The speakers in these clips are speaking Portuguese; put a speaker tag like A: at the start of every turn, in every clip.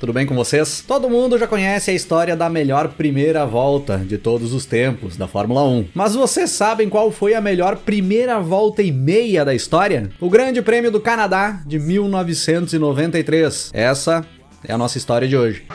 A: Tudo bem com vocês? Todo mundo já conhece a história da melhor primeira volta de todos os tempos da Fórmula 1. Mas vocês sabem qual foi a melhor primeira volta e meia da história? O Grande Prêmio do Canadá de 1993. Essa é a nossa história de hoje.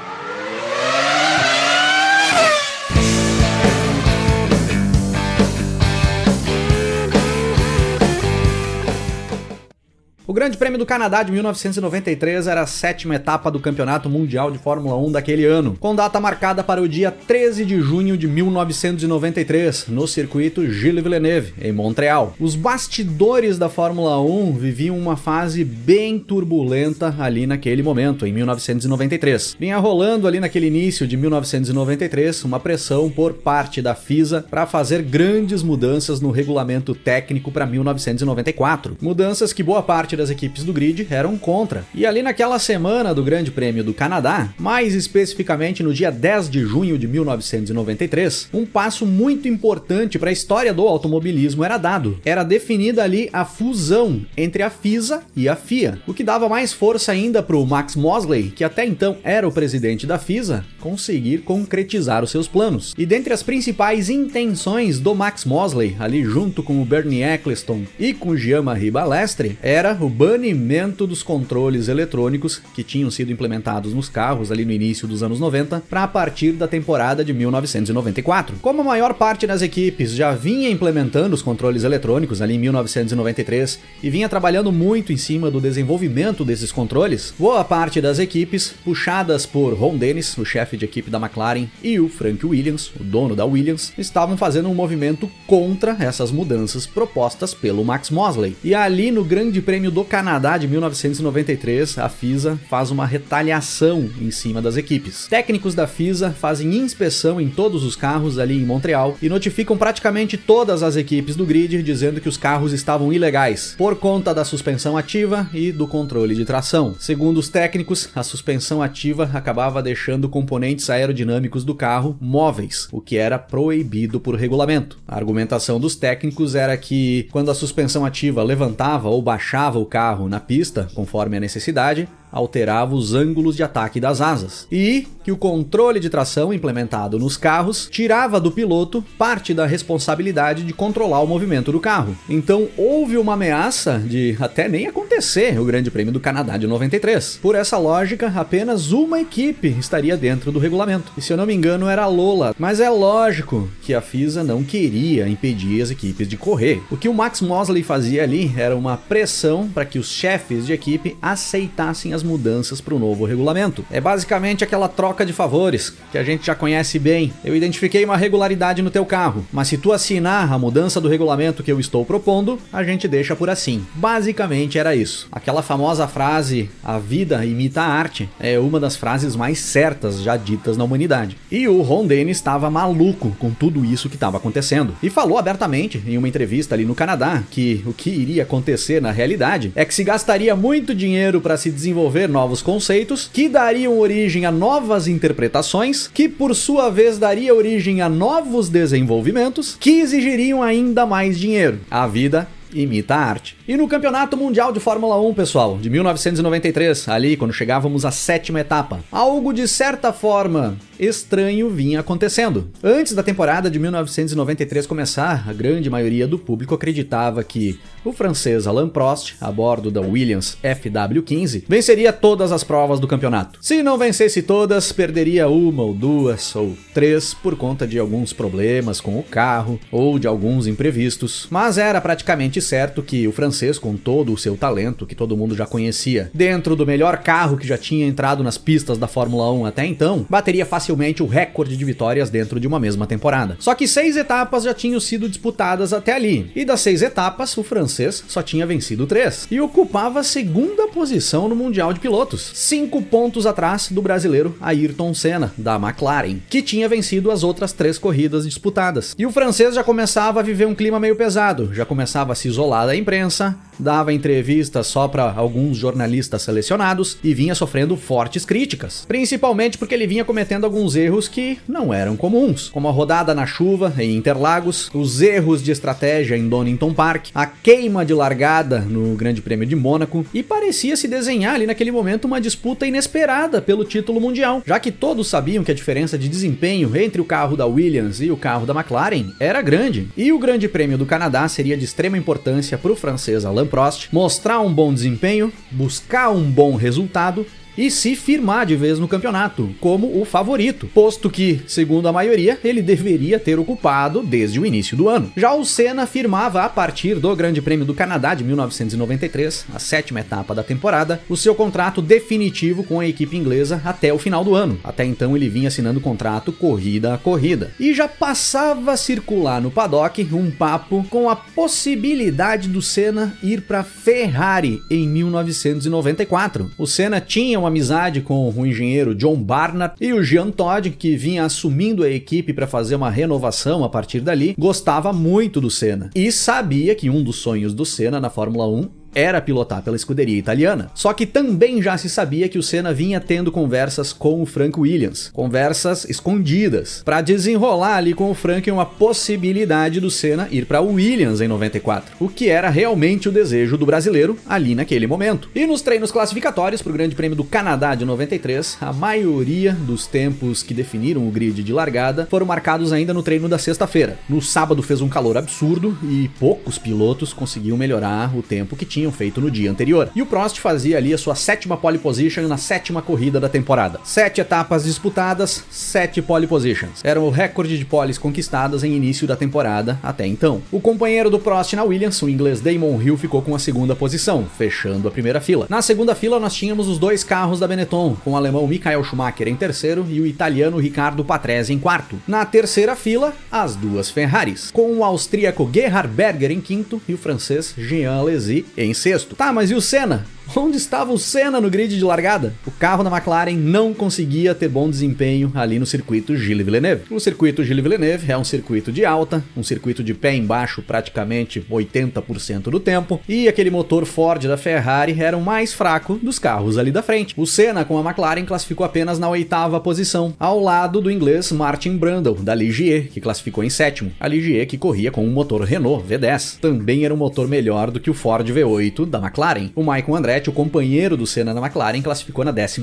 A: O Grande Prêmio do Canadá de 1993 era a sétima etapa do Campeonato Mundial de Fórmula 1 daquele ano, com data marcada para o dia 13 de junho de 1993, no circuito Gilles Villeneuve, em Montreal. Os bastidores da Fórmula 1 viviam uma fase bem turbulenta ali naquele momento, em 1993. Vinha rolando ali naquele início de 1993 uma pressão por parte da FISA para fazer grandes mudanças no regulamento técnico para 1994. Mudanças que boa parte das equipes do grid eram contra. E ali naquela semana do Grande Prêmio do Canadá, mais especificamente no dia 10 de junho de 1993, um passo muito importante para a história do automobilismo era dado. Era definida ali a fusão entre a FISA e a FIA, o que dava mais força ainda para o Max Mosley, que até então era o presidente da FISA, conseguir concretizar os seus planos. E dentre as principais intenções do Max Mosley, ali junto com o Bernie Eccleston e com Jean-Marie Balestre, era o banimento dos controles eletrônicos que tinham sido implementados nos carros ali no início dos anos 90 para a partir da temporada de 1994. Como a maior parte das equipes já vinha implementando os controles eletrônicos ali em 1993 e vinha trabalhando muito em cima do desenvolvimento desses controles, boa parte das equipes, puxadas por Ron Dennis, o chefe de equipe da McLaren, e o Frank Williams, o dono da Williams, estavam fazendo um movimento contra essas mudanças propostas pelo Max Mosley. E ali no Grande Prêmio do Canadá de 1993, a FISA faz uma retaliação em cima das equipes. Técnicos da FISA fazem inspeção em todos os carros ali em Montreal e notificam praticamente todas as equipes do grid dizendo que os carros estavam ilegais por conta da suspensão ativa e do controle de tração. Segundo os técnicos, a suspensão ativa acabava deixando componentes aerodinâmicos do carro móveis, o que era proibido por regulamento. A argumentação dos técnicos era que quando a suspensão ativa levantava ou baixava o carro na pista, conforme a necessidade, alterava os ângulos de ataque das asas. E que o controle de tração implementado nos carros tirava do piloto parte da responsabilidade de controlar o movimento do carro. Então houve uma ameaça de até nem acontecer o Grande Prêmio do Canadá de 93. Por essa lógica, apenas uma equipe estaria dentro do regulamento. E se eu não me engano, era a Lola. Mas é lógico que a FISA não queria impedir as equipes de correr. O que o Max Mosley fazia ali era uma pressão para que os chefes de equipe aceitassem as mudanças para o novo regulamento. É basicamente aquela troca de favores que a gente já conhece bem. Eu identifiquei uma regularidade no teu carro, mas se tu assinar a mudança do regulamento que eu estou propondo, a gente deixa por assim. Basicamente era isso. Aquela famosa frase a vida imita a arte é uma das frases mais certas já ditas na humanidade. E o Ron Dennis estava maluco com tudo isso que estava acontecendo e falou abertamente em uma entrevista ali no Canadá que o que iria acontecer na realidade é que se gastaria muito dinheiro para se desenvolver novos conceitos que dariam origem a novas interpretações, que por sua vez daria origem a novos desenvolvimentos que exigiriam ainda mais dinheiro. A vida imita a arte. E no Campeonato Mundial de Fórmula 1, pessoal, de 1993, ali quando chegávamos à sétima etapa, algo de certa forma estranho vinha acontecendo. Antes da temporada de 1993 começar, a grande maioria do público acreditava que o francês Alain Prost, a bordo da Williams FW15, venceria todas as provas do campeonato. Se não vencesse todas, perderia uma ou duas ou três por conta de alguns problemas com o carro ou de alguns imprevistos, mas era praticamente certo que o francês, com todo o seu talento que todo mundo já conhecia, dentro do melhor carro que já tinha entrado nas pistas da Fórmula 1 até então, bateria facilmente o recorde de vitórias dentro de uma mesma temporada. Só que seis etapas já tinham sido disputadas até ali, e das seis etapas, o francês só tinha vencido três, e ocupava a segunda posição no Mundial de Pilotos, cinco pontos atrás do brasileiro Ayrton Senna, da McLaren, que tinha vencido as outras três corridas disputadas. E o francês já começava a viver um clima meio pesado, já começava a se isolar da imprensa, dava entrevistas só para alguns jornalistas selecionados e vinha sofrendo fortes críticas, principalmente porque ele vinha cometendo alguns erros que não eram comuns, como a rodada na chuva em Interlagos, os erros de estratégia em Donington Park, a queima de largada no Grande Prêmio de Mônaco e parecia se desenhar ali naquele momento uma disputa inesperada pelo título mundial, já que todos sabiam que a diferença de desempenho entre o carro da Williams e o carro da McLaren era grande. E o Grande Prêmio do Canadá seria de extrema importância para o francês Alain Prost mostrar um bom desempenho, buscar um bom resultado e se firmar de vez no campeonato, como o favorito, posto que, segundo a maioria, ele deveria ter ocupado desde o início do ano. Já o Senna firmava a partir do Grande Prêmio do Canadá de 1993, a sétima etapa da temporada, o seu contrato definitivo com a equipe inglesa até o final do ano. Até então ele vinha assinando contrato corrida a corrida. E já passava a circular no paddock um papo com a possibilidade do Senna ir para Ferrari em 1994. O Senna tinha amizade com o engenheiro John Barnard e o Jean Todt, que vinha assumindo a equipe para fazer uma renovação a partir dali, gostava muito do Senna e sabia que um dos sonhos do Senna na Fórmula 1 era pilotar pela escuderia italiana. Só que também já se sabia que o Senna vinha tendo conversas com o Frank Williams, conversas escondidas, para desenrolar ali com o Frank uma possibilidade do Senna ir para Williams em 94, o que era realmente o desejo do brasileiro ali naquele momento. E nos treinos classificatórios para o Grande Prêmio do Canadá de 93, a maioria dos tempos que definiram o grid de largada foram marcados ainda no treino da sexta-feira. No sábado fez um calor absurdo e poucos pilotos conseguiam melhorar o tempo que tinham tinham feito no dia anterior. E o Prost fazia ali a sua sétima pole position na sétima corrida da temporada. Sete etapas disputadas, sete pole positions. Era o recorde de poles conquistadas em início da temporada até então. O companheiro do Prost na Williams, o inglês Damon Hill, ficou com a segunda posição, fechando a primeira fila. Na segunda fila nós tínhamos os dois carros da Benetton, com o alemão Michael Schumacher em terceiro e o italiano Ricardo Patrese em quarto. Na terceira fila, as duas Ferraris, com o austríaco Gerhard Berger em quinto e o francês Jean Alesi em sexto. Tá, mas e o Senna? Onde estava o Senna no grid de largada? O carro da McLaren não conseguia ter bom desempenho ali no circuito Gilles Villeneuve. O circuito Gilles Villeneuve é um circuito de alta, um circuito de pé embaixo praticamente 80% do tempo, e aquele motor Ford da Ferrari era o mais fraco dos carros ali da frente. O Senna com a McLaren classificou apenas na oitava posição, ao lado do inglês Martin Brundle, da Ligier, que classificou em sétimo. A Ligier que corria com um motor Renault V10. Também era um motor melhor do que o Ford V8 da McLaren. O Michael Andretti o companheiro do Senna na McLaren, classificou na 12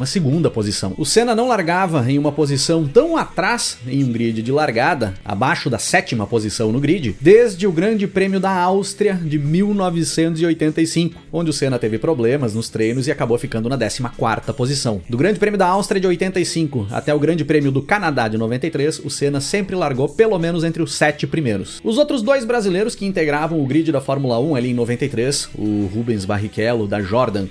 A: posição. O Senna não largava em uma posição tão atrás em um grid de largada, abaixo da sétima posição no grid, desde o Grande Prêmio da Áustria de 1985, onde o Senna teve problemas nos treinos e acabou ficando na 14 posição. Do Grande Prêmio da Áustria de 85 até o Grande Prêmio do Canadá de 93, o Senna sempre largou pelo menos entre os sete primeiros. Os outros dois brasileiros que integravam o grid da Fórmula 1 ali em 93, o Rubens Barrichello da Jordan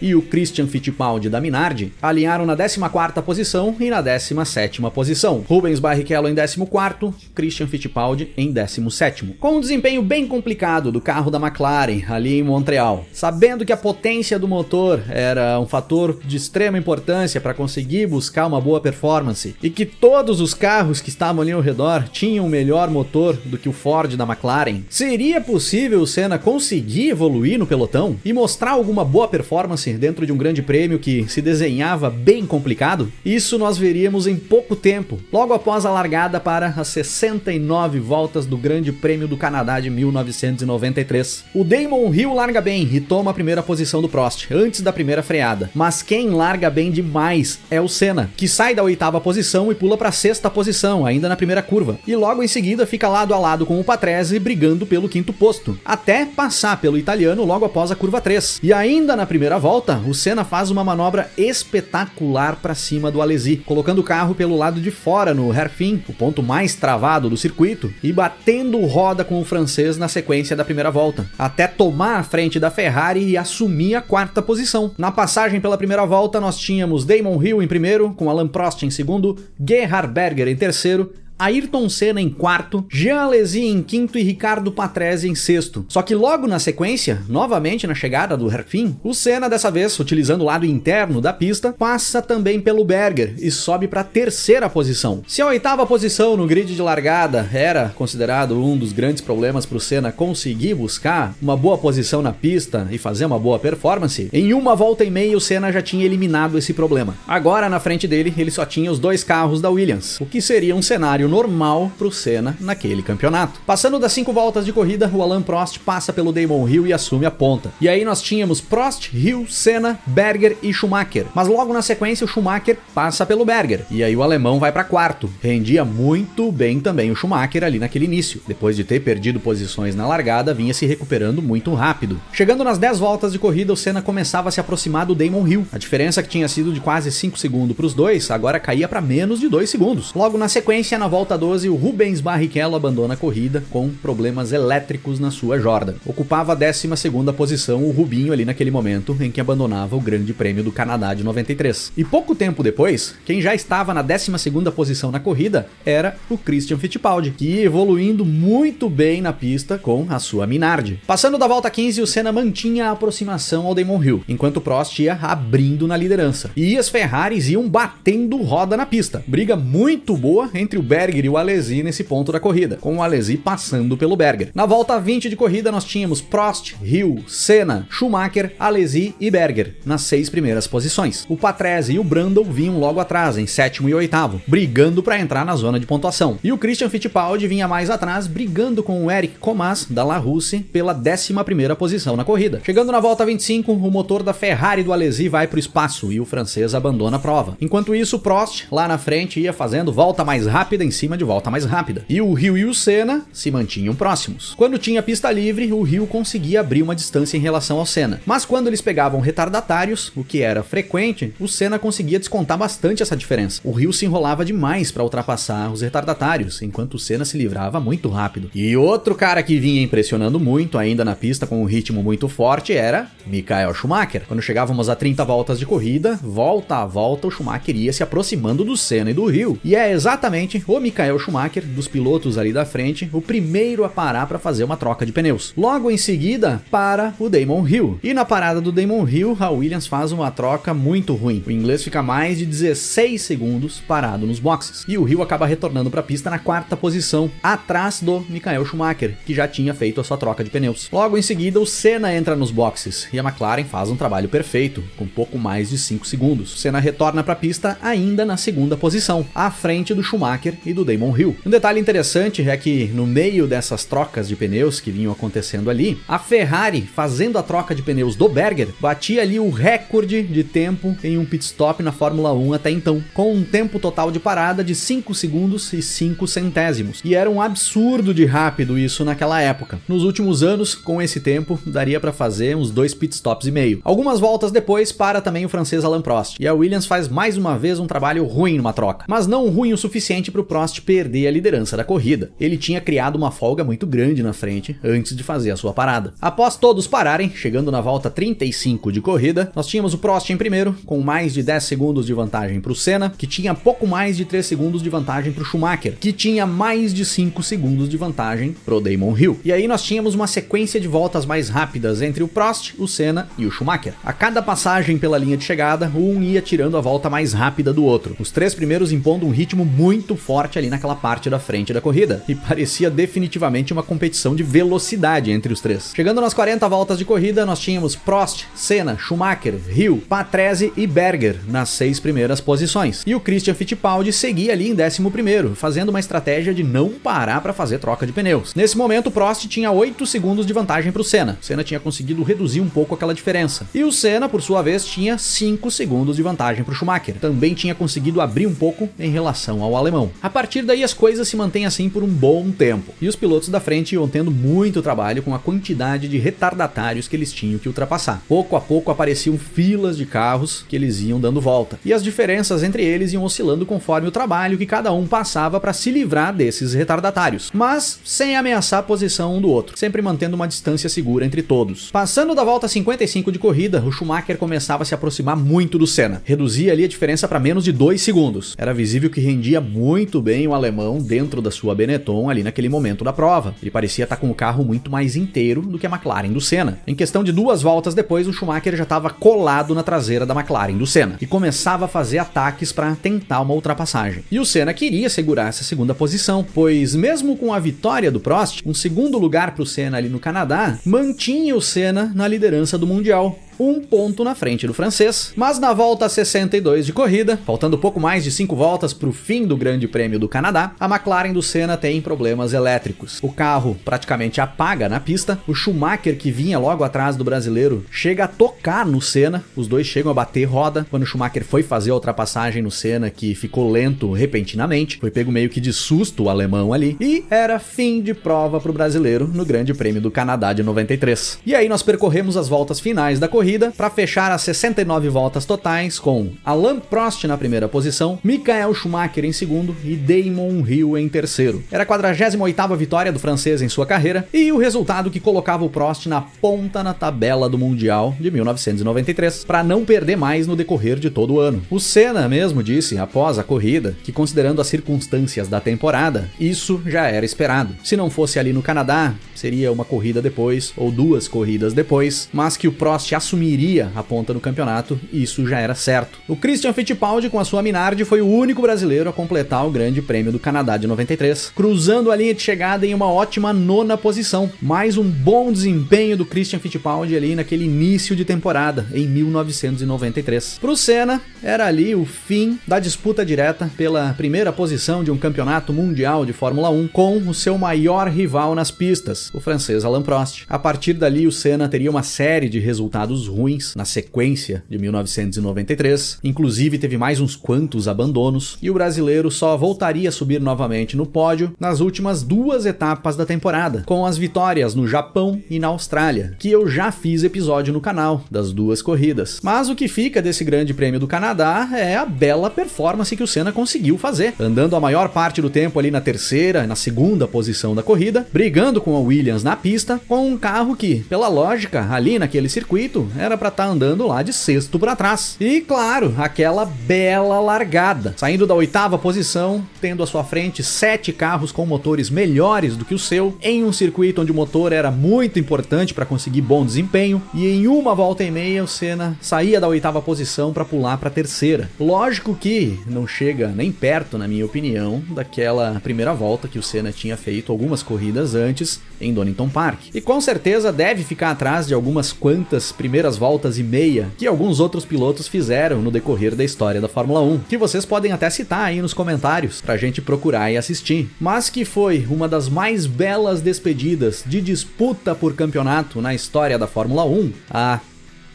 A: e o Christian Fittipaldi da Minardi alinharam na 14ª posição e na 17ª posição. Rubens Barrichello em 14º, Christian Fittipaldi em 17º. Com um desempenho bem complicado do carro da McLaren ali em Montreal, sabendo que a potência do motor era um fator de extrema importância para conseguir buscar uma boa performance e que todos os carros que estavam ali ao redor tinham um melhor motor do que o Ford da McLaren, seria possível o Senna conseguir evoluir no pelotão e mostrar alguma boa performance dentro de um grande prêmio que se desenhava bem complicado, isso nós veríamos em pouco tempo, logo após a largada para as 69 voltas do Grande Prêmio do Canadá de 1993. O Damon Hill larga bem e toma a primeira posição do Prost, antes da primeira freada. Mas quem larga bem demais é o Senna, que sai da oitava posição e pula para a sexta posição, ainda na primeira curva. E logo em seguida fica lado a lado com o Patrese brigando pelo quinto posto, até passar pelo italiano logo após a curva 3. E ainda na primeira volta, volta, o Senna faz uma manobra espetacular para cima do Alesi, colocando o carro pelo lado de fora no hairpin, o ponto mais travado do circuito, e batendo roda com o francês na sequência da primeira volta, até tomar a frente da Ferrari e assumir a quarta posição. Na passagem pela primeira volta, nós tínhamos Damon Hill em primeiro, com Alan Prost em segundo, Gerhard Berger em terceiro, Ayrton Senna em quarto, Jean Alesi em quinto e Ricardo Patrese em sexto. Só que logo na sequência, novamente na chegada do Herfin, o Senna dessa vez, utilizando o lado interno da pista, passa também pelo Berger e sobe para a terceira posição. Se a oitava posição no grid de largada era considerado um dos grandes problemas para o Senna conseguir buscar uma boa posição na pista e fazer uma boa performance, em uma volta e meia o Senna já tinha eliminado esse problema. Agora na frente dele ele só tinha os dois carros da Williams, o que seria um cenário normal para o Senna naquele campeonato. Passando das cinco voltas de corrida, o Alan Prost passa pelo Damon Hill e assume a ponta. E aí nós tínhamos Prost, Hill, Senna, Berger e Schumacher. Mas logo na sequência o Schumacher passa pelo Berger. E aí o alemão vai para quarto. Rendia muito bem também o Schumacher ali naquele início. Depois de ter perdido posições na largada, vinha se recuperando muito rápido. Chegando nas 10 voltas de corrida, o Senna começava a se aproximar do Damon Hill. A diferença que tinha sido de quase 5 segundos para os dois, agora caía para menos de 2 segundos. Logo na sequência, na volta volta 12, o Rubens Barrichello abandona a corrida com problemas elétricos na sua Jordan. Ocupava a 12 posição o Rubinho ali naquele momento em que abandonava o Grande Prêmio do Canadá de 93. E pouco tempo depois, quem já estava na 12 posição na corrida era o Christian Fittipaldi, que evoluindo muito bem na pista com a sua Minardi. Passando da volta 15, o Senna mantinha a aproximação ao Damon Hill, enquanto o Prost ia abrindo na liderança. E as Ferraris iam batendo roda na pista. Briga muito boa entre o Berger e o Alesi nesse ponto da corrida, com o Alesi passando pelo Berger. Na volta 20 de corrida, nós tínhamos Prost, Hill, Senna, Schumacher, Alesi e Berger nas seis primeiras posições. O Patrese e o Brundle vinham logo atrás, em sétimo e oitavo, brigando para entrar na zona de pontuação. E o Christian Fittipaldi vinha mais atrás, brigando com o Eric Comas, da La Russe, pela 11 primeira posição na corrida. Chegando na volta 25, o motor da Ferrari do Alesi vai para o espaço e o francês abandona a prova. Enquanto isso, Prost, lá na frente, ia fazendo volta mais rápida em cima de volta mais rápida. E o Rio e o Senna se mantinham próximos. Quando tinha pista livre, o Rio conseguia abrir uma distância em relação ao Senna. Mas quando eles pegavam retardatários, o que era frequente, o Senna conseguia descontar bastante essa diferença. O Rio se enrolava demais para ultrapassar os retardatários, enquanto o Senna se livrava muito rápido. E outro cara que vinha impressionando muito ainda na pista com um ritmo muito forte era Michael Schumacher. Quando chegávamos a 30 voltas de corrida, volta a volta o Schumacher ia se aproximando do Senna e do Rio. E é exatamente o Michael Schumacher, dos pilotos ali da frente, o primeiro a parar para fazer uma troca de pneus. Logo em seguida, para o Damon Hill. E na parada do Damon Hill, a Williams faz uma troca muito ruim. O inglês fica mais de 16 segundos parado nos boxes. E o Hill acaba retornando para a pista na quarta posição, atrás do Michael Schumacher, que já tinha feito a sua troca de pneus. Logo em seguida, o Senna entra nos boxes e a McLaren faz um trabalho perfeito, com pouco mais de 5 segundos. O Senna retorna para a pista ainda na segunda posição, à frente do Schumacher do Damon Hill. Um detalhe interessante é que no meio dessas trocas de pneus que vinham acontecendo ali, a Ferrari, fazendo a troca de pneus do Berger, batia ali o recorde de tempo em um pit stop na Fórmula 1 até então, com um tempo total de parada de 5 segundos e 5 centésimos. E era um absurdo de rápido isso naquela época. Nos últimos anos, com esse tempo, daria para fazer uns dois pit stops e meio. Algumas voltas depois, para também o francês Alain Prost. E a Williams faz mais uma vez um trabalho ruim numa troca, mas não ruim o suficiente para o Prost perder a liderança da corrida. Ele tinha criado uma folga muito grande na frente antes de fazer a sua parada. Após todos pararem, chegando na volta 35 de corrida, nós tínhamos o Prost em primeiro, com mais de 10 segundos de vantagem para o Senna, que tinha pouco mais de 3 segundos de vantagem para o Schumacher, que tinha mais de 5 segundos de vantagem para o Damon Hill. E aí nós tínhamos uma sequência de voltas mais rápidas entre o Prost, o Senna e o Schumacher. A cada passagem pela linha de chegada, um ia tirando a volta mais rápida do outro. Os três primeiros impondo um ritmo muito forte ali naquela parte da frente da corrida, e parecia definitivamente uma competição de velocidade entre os três. Chegando nas 40 voltas de corrida, nós tínhamos Prost, Senna, Schumacher, Hill, Patrese e Berger nas seis primeiras posições. E o Christian Fittipaldi seguia ali em 11 fazendo uma estratégia de não parar para fazer troca de pneus. Nesse momento, Prost tinha 8 segundos de vantagem para o Senna. Senna tinha conseguido reduzir um pouco aquela diferença. E o Senna, por sua vez, tinha 5 segundos de vantagem para o Schumacher. Também tinha conseguido abrir um pouco em relação ao alemão. A partir daí as coisas se mantêm assim por um bom tempo. E os pilotos da frente iam tendo muito trabalho com a quantidade de retardatários que eles tinham que ultrapassar. Pouco a pouco apareciam filas de carros que eles iam dando volta. E as diferenças entre eles iam oscilando conforme o trabalho que cada um passava para se livrar desses retardatários, mas sem ameaçar a posição um do outro, sempre mantendo uma distância segura entre todos. Passando da volta 55 de corrida, o Schumacher começava a se aproximar muito do Senna, reduzia ali a diferença para menos de 2 segundos. Era visível que rendia muito bem o alemão dentro da sua Benetton ali naquele momento da prova. Ele parecia estar com o carro muito mais inteiro do que a McLaren do Senna. Em questão de duas voltas depois, o Schumacher já estava colado na traseira da McLaren do Senna e começava a fazer ataques para tentar uma ultrapassagem. E o Senna queria segurar essa segunda posição, pois mesmo com a vitória do Prost, um segundo lugar para o Senna ali no Canadá mantinha o Senna na liderança do Mundial um ponto na frente do francês. Mas na volta 62 de corrida, faltando pouco mais de 5 voltas para o fim do Grande Prêmio do Canadá, a McLaren do Senna tem problemas elétricos. O carro praticamente apaga na pista, o Schumacher, que vinha logo atrás do brasileiro, chega a tocar no Senna, os dois chegam a bater roda. Quando o Schumacher foi fazer a ultrapassagem no Senna, que ficou lento repentinamente, foi pego meio que de susto o alemão ali, e era fim de prova para o brasileiro no Grande Prêmio do Canadá de 93. E aí nós percorremos as voltas finais da corrida corrida para fechar as 69 voltas totais com Alain Prost na primeira posição, Michael Schumacher em segundo e Damon Hill em terceiro. Era a 48ª vitória do francês em sua carreira e o resultado que colocava o Prost na ponta na tabela do Mundial de 1993, para não perder mais no decorrer de todo o ano. O Senna mesmo disse após a corrida que considerando as circunstâncias da temporada, isso já era esperado. Se não fosse ali no Canadá, seria uma corrida depois ou duas corridas depois, mas que o Prost assumiria a ponta no campeonato, isso já era certo. O Christian Fittipaldi com a sua Minardi foi o único brasileiro a completar o Grande Prêmio do Canadá de 93, cruzando a linha de chegada em uma ótima nona posição. Mais um bom desempenho do Christian Fittipaldi ali naquele início de temporada em 1993. Para o Senna, era ali o fim da disputa direta pela primeira posição de um campeonato mundial de Fórmula 1 com o seu maior rival nas pistas, o francês Alain Prost. A partir dali, o Senna teria uma série de resultados ruins na sequência de 1993, inclusive teve mais uns quantos abandonos, e o brasileiro só voltaria a subir novamente no pódio nas últimas duas etapas da temporada, com as vitórias no Japão e na Austrália, que eu já fiz episódio no canal das duas corridas. Mas o que fica desse Grande Prêmio do Canadá é a bela performance que o Senna conseguiu fazer, andando a maior parte do tempo ali na terceira, na segunda posição da corrida, brigando com a Williams na pista com um carro que, pela lógica, ali naquele circuito, era para estar tá andando lá de sexto para trás. E claro, aquela bela largada, saindo da oitava posição, tendo à sua frente sete carros com motores melhores do que o seu, em um circuito onde o motor era muito importante para conseguir bom desempenho, e em uma volta e meia o Senna saía da oitava posição para pular para terceira. Lógico que não chega nem perto, na minha opinião, daquela primeira volta que o Senna tinha feito algumas corridas antes em Donington Park. E com certeza deve ficar atrás de algumas quantas primeiras voltas e meia que alguns outros pilotos fizeram no decorrer da história da Fórmula 1, que vocês podem até citar aí nos comentários pra gente procurar e assistir. Mas que foi uma das mais belas despedidas de disputa por campeonato na história da Fórmula 1? Ah,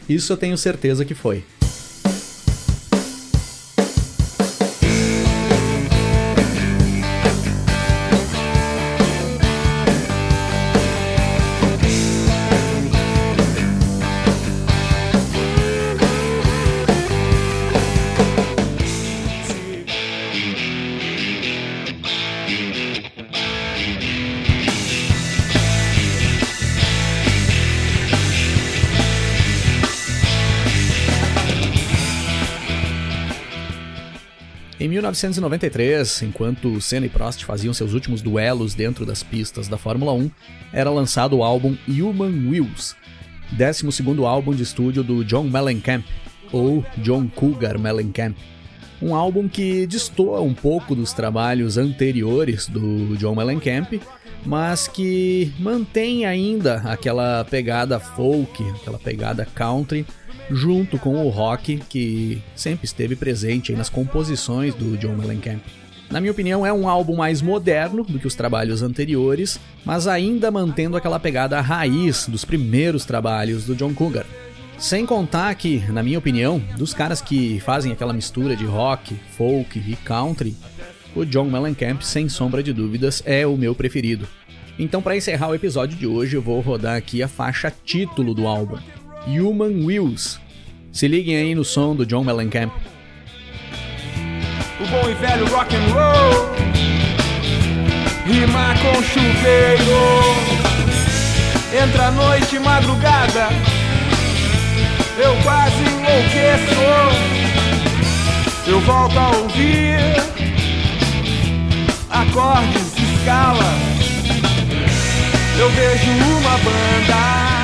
A: isso eu tenho certeza que foi. 1993, enquanto Senna e Prost faziam seus últimos duelos dentro das pistas da Fórmula 1, era lançado o álbum Human Wheels, 12º álbum de estúdio do John Mellencamp, ou John Cougar Mellencamp. Um álbum que destoa um pouco dos trabalhos anteriores do John Mellencamp, mas que mantém ainda aquela pegada folk, aquela pegada country, junto com o rock que sempre esteve presente nas composições do John Mellencamp. Na minha opinião, é um álbum mais moderno do que os trabalhos anteriores, mas ainda mantendo aquela pegada raiz dos primeiros trabalhos do John Cougar. Sem contar que, na minha opinião, dos caras que fazem aquela mistura de rock, folk e country, o John Mellencamp, sem sombra de dúvidas, é o meu preferido. Então, para encerrar o episódio de hoje, eu vou rodar aqui a faixa título do álbum, Human Wheels. Se liguem aí no som do John Mellencamp.
B: O bom e velho rock and roll. Rima com chuveiro. Entra noite, madrugada. Eu quase enlouqueço. Eu volto a ouvir Acordes, escala. Eu vejo uma banda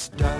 B: Stop.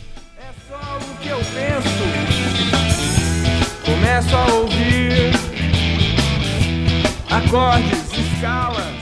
C: Que eu penso. Começo a ouvir acordes, escalas.